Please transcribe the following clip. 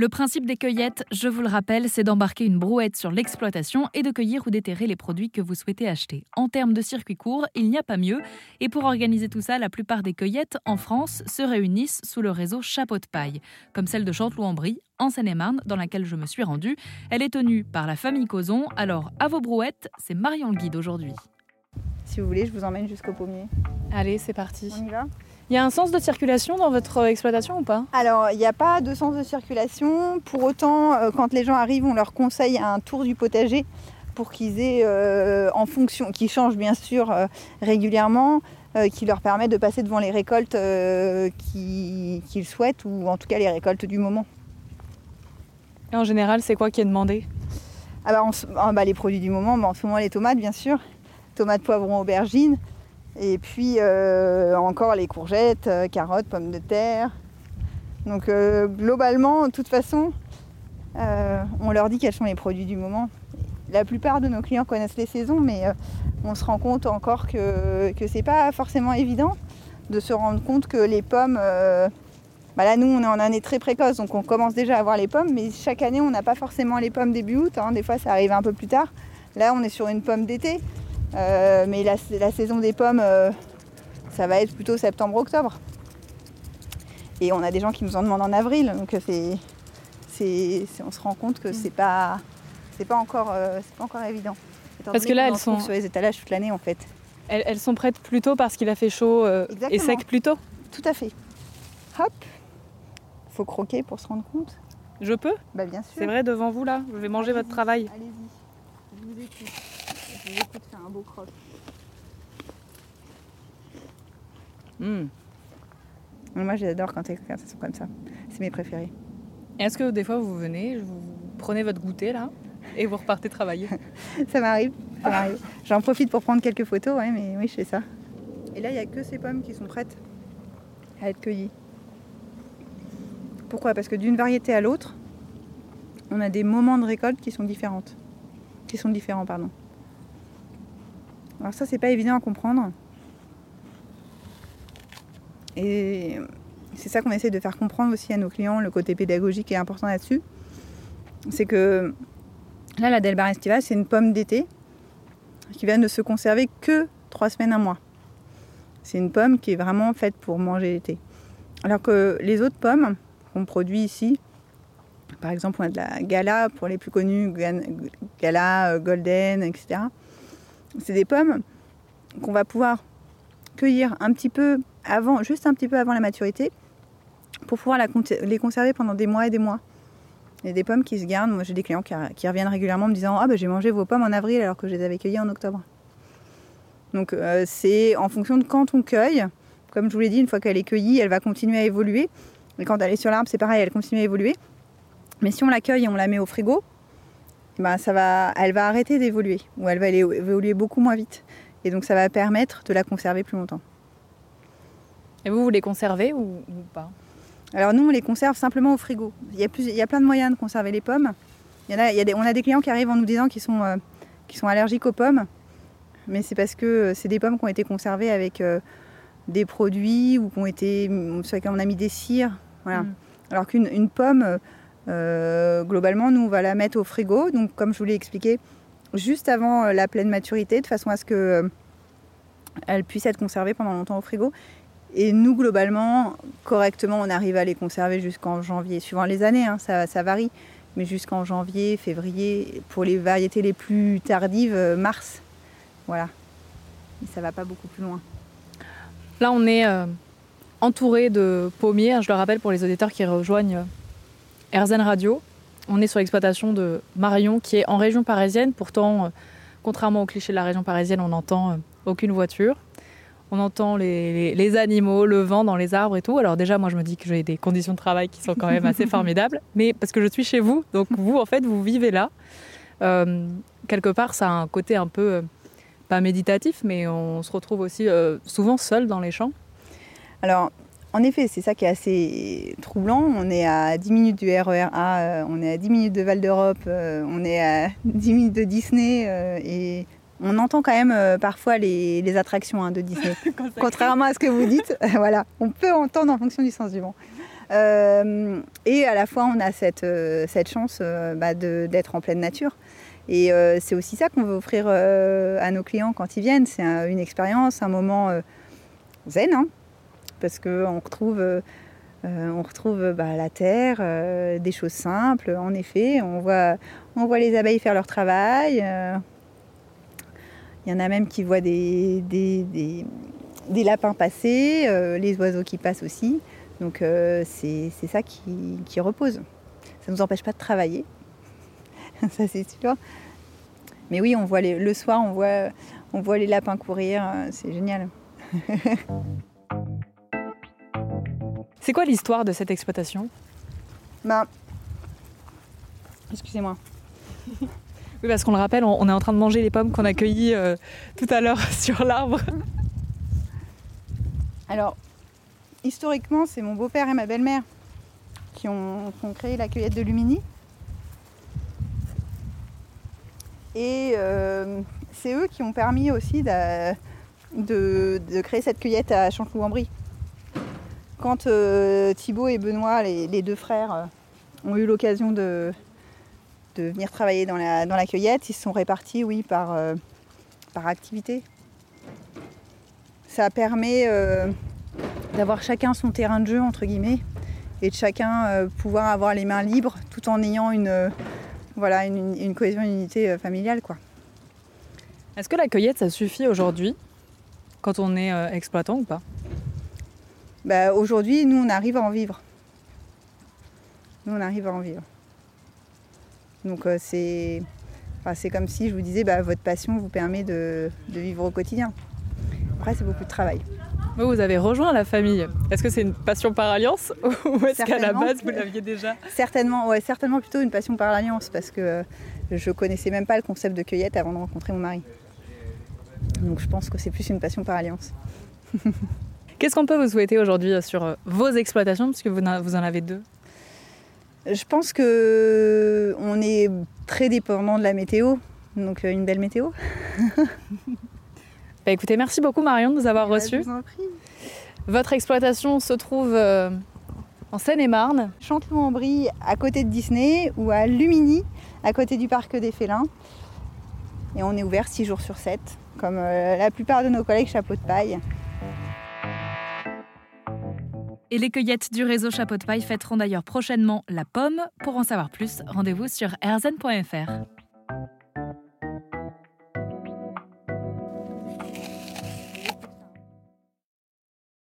Le principe des cueillettes, je vous le rappelle, c'est d'embarquer une brouette sur l'exploitation et de cueillir ou déterrer les produits que vous souhaitez acheter. En termes de circuit court, il n'y a pas mieux. Et pour organiser tout ça, la plupart des cueillettes en France se réunissent sous le réseau Chapeau de paille, comme celle de Chanteloup-en-Brie, en Seine-et-Marne, dans laquelle je me suis rendue. Elle est tenue par la famille Causon. Alors, à vos brouettes, c'est Marion le guide aujourd'hui. Si vous voulez, je vous emmène jusqu'au pommier. Allez, c'est parti. On y va? Il y a un sens de circulation dans votre exploitation ou pas? Alors, il n'y a pas de sens de circulation. Pour autant, euh, quand les gens arrivent, on leur conseille un tour du potager pour qu'ils aient, euh, en fonction, qui changent bien sûr euh, régulièrement, euh, qui leur permet de passer devant les récoltes euh, qui- qu'ils souhaitent ou en tout cas les récoltes du moment. Et En général, c'est quoi qui est demandé? Ah bah, ah bah, les produits du moment, bah, en ce moment les tomates bien sûr, tomates, poivrons, aubergines, et puis euh, encore les courgettes, euh, carottes, pommes de terre. Donc euh, globalement, de toute façon, on leur dit quels sont les produits du moment. La plupart de nos clients connaissent les saisons, mais on se rend compte encore que, que c'est pas forcément évident de se rendre compte que les pommes, bah là nous on est en année très précoce, donc on commence déjà à avoir les pommes, mais chaque année on n'a pas forcément les pommes début août, hein. des fois ça arrive un peu plus tard. Là on est sur une pomme d'été, euh, mais la, la saison des pommes, euh, ça va être plutôt septembre-octobre. Et on a des gens qui nous en demandent en avril, donc c'est, c'est- c'est- on se rend compte que c'est pas, c'est pas encore, euh, c'est pas encore évident. Parce que là, elles sont- sur les étalages toute l'année en fait. elles, elles sont prêtes plus tôt parce qu'il a fait chaud et sec plus tôt Tout à fait. Hop, faut croquer pour se rendre compte. Je peux? Bah bien sûr. C'est vrai devant vous là Je vais manger votre travail. Allez-y, je vous écoute. Je vous écoute faire un beau croc. Hmm. Moi j'adore quand, quand ça sont comme ça. C'est mes préférés. Est-ce que des fois vous venez, vous prenez votre goûter là et vous repartez travailler? Ça m'arrive, ça m'arrive. J'en profite pour prendre quelques photos, ouais, mais oui, je fais ça. Et là, il n'y a que ces pommes qui sont prêtes à être cueillies. Pourquoi? Parce que d'une variété à l'autre, on a des moments de récolte qui sont différentes. Qui sont différents, pardon. Alors ça, c'est pas évident à comprendre. Et c'est ça qu'on essaie de faire comprendre aussi à nos clients, le côté pédagogique est important là-dessus. C'est que Là, la Delbar Estiva, c'est une pomme d'été qui vient de se conserver que trois semaines, un mois. C'est une pomme qui est vraiment faite pour manger l'été. Alors que les autres pommes qu'on produit ici, par exemple, on a de la Gala pour les plus connus, Gala, euh, Golden, etc. C'est des pommes qu'on va pouvoir cueillir un petit peu avant, juste un petit peu avant la maturité, pour pouvoir les conserver pendant des mois et des mois. Il y a des pommes qui se gardent. Moi, j'ai des clients qui, reviennent régulièrement me disant Ah, bah, j'ai mangé vos pommes en avril alors que je les avais cueillies en octobre. Donc, euh, c'est en fonction de quand on cueille. Comme je vous l'ai dit, une fois qu'elle est cueillie, elle va continuer à évoluer. Et quand elle est sur l'arbre, c'est pareil, elle continue à évoluer. Mais si on la cueille et on la met au frigo, ben, ça va, elle va arrêter d'évoluer. Ou elle va aller- évoluer beaucoup moins vite. Et donc, ça va permettre de la conserver plus longtemps. Et vous, vous les conservez ou, ou pas? Alors nous, on les conserve simplement au frigo. Il y a, plus, il y a plein de moyens de conserver les pommes. Il y en a, il y a des, on a des clients qui arrivent en nous disant qu'ils sont, euh, sont allergiques aux pommes. Mais c'est parce que euh, c'est des pommes qui ont été conservées avec euh, des produits ou qui ont été, sur lesquels on a mis des cires. Voilà. Mm. Alors qu'une une pomme, euh, globalement, nous, on va la mettre au frigo. Donc, comme je vous l'ai expliqué, juste avant euh, la pleine maturité, de façon à ce que euh, elle puisse être conservée pendant longtemps au frigo. Et nous, globalement, correctement, on arrive à les conserver jusqu'en janvier, suivant les années, hein, ça, varie, mais jusqu'en janvier, février, pour les variétés les plus tardives, mars. Voilà. Mais ça va pas beaucoup plus loin. Là, on est entouré de pommiers. Je le rappelle pour les auditeurs qui rejoignent RZN Radio. On est sur l'exploitation de Marion, qui est en région parisienne. Pourtant, euh, contrairement au cliché de la région parisienne, on n'entend euh, aucune voiture. On entend les, les- les animaux, le vent dans les arbres et tout. Alors déjà, moi, je me dis que j'ai des conditions de travail qui sont quand même assez formidables. Mais parce que je suis chez vous, donc vous, en fait, vous vivez là. Euh, quelque part, ça a un côté un peu, euh, pas méditatif, mais on se retrouve aussi euh, souvent seul dans les champs. Alors, en effet, c'est ça qui est assez troublant. On est à 10 minutes du RER A, euh, on est à 10 minutes de Val d'Europe, euh, on est à 10 minutes de Disney euh, et on entend quand même parfois les, les attractions hein, de Disney. Contrairement à ce que vous dites, voilà, on peut entendre en fonction du sens du vent. et à la fois, on a cette, cette chance bah, d'être en pleine nature. Et c'est aussi ça qu'on veut offrir à nos clients quand ils viennent. C'est une expérience, un moment zen, hein, parce qu'on retrouve, on retrouve bah, la terre, des choses simples. En effet, on voit, on voit les abeilles faire leur travail. Il y en a même qui voient des, des, lapins passer, euh, les oiseaux qui passent aussi. Donc euh, c'est ça qui, repose. Ça ne nous empêche pas de travailler, ça c'est sûr. Mais oui, on voit le soir, on voit, on voit les lapins courir, euh, c'est génial. c'est quoi l'histoire de cette exploitation? Ben, Excusez-moi. Oui, parce qu'on le rappelle, on, est en train de manger les pommes qu'on a cueillies euh, tout à l'heure sur l'arbre. Alors, historiquement, c'est mon beau-père et ma belle-mère qui ont, créé la cueillette de Lumini. Et euh, c'est eux qui ont permis aussi de, créer cette cueillette à Chanteloup-en-Brie. Quand euh, Thibaut et Benoît, les deux frères, ont eu l'occasion de, venir travailler dans la, cueillette, ils se sont répartis, oui, par, euh, activité. Ça permet euh, d'avoir chacun son terrain de jeu, entre guillemets, et de chacun euh, pouvoir avoir les mains libres tout en ayant une, voilà, une, cohésion, une unité familiale. Quoi. Est-ce que la cueillette, ça suffit aujourd'hui, quand on est exploitant ou pas? Bah, Aujourd'hui, nous, on arrive à en vivre. Nous, on arrive à en vivre. Donc euh, c'est comme si je vous disais, bah, votre passion vous permet de, vivre au quotidien. Après, c'est beaucoup de travail. Vous avez rejoint la famille. Est-ce que c'est une passion par alliance ou est-ce qu'à la base vous l'aviez déjà Certainement, ouais, certainement plutôt une passion par alliance parce que je connaissais même pas le concept de cueillette avant de rencontrer mon mari. Donc je pense que c'est plus une passion par alliance. Qu'est-ce qu'on peut vous souhaiter aujourd'hui sur vos exploitations, puisque vous en avez deux? Je pense que on est très dépendant de la météo, donc euh, une belle météo. bah écoutez, merci beaucoup Marion de nous avoir reçus. Votre exploitation se trouve euh, en Seine-et-Marne. Chanteloup-en-Brie, à côté de Disney, ou à Lumini, à côté du parc des Félins. Et on est ouvert 6 jours sur 7, comme euh, la plupart de nos collègues chapeau de paille. Et les cueillettes du réseau Chapeau de Paille fêteront d'ailleurs prochainement la pomme. Pour en savoir plus, rendez-vous sur erzen.fr.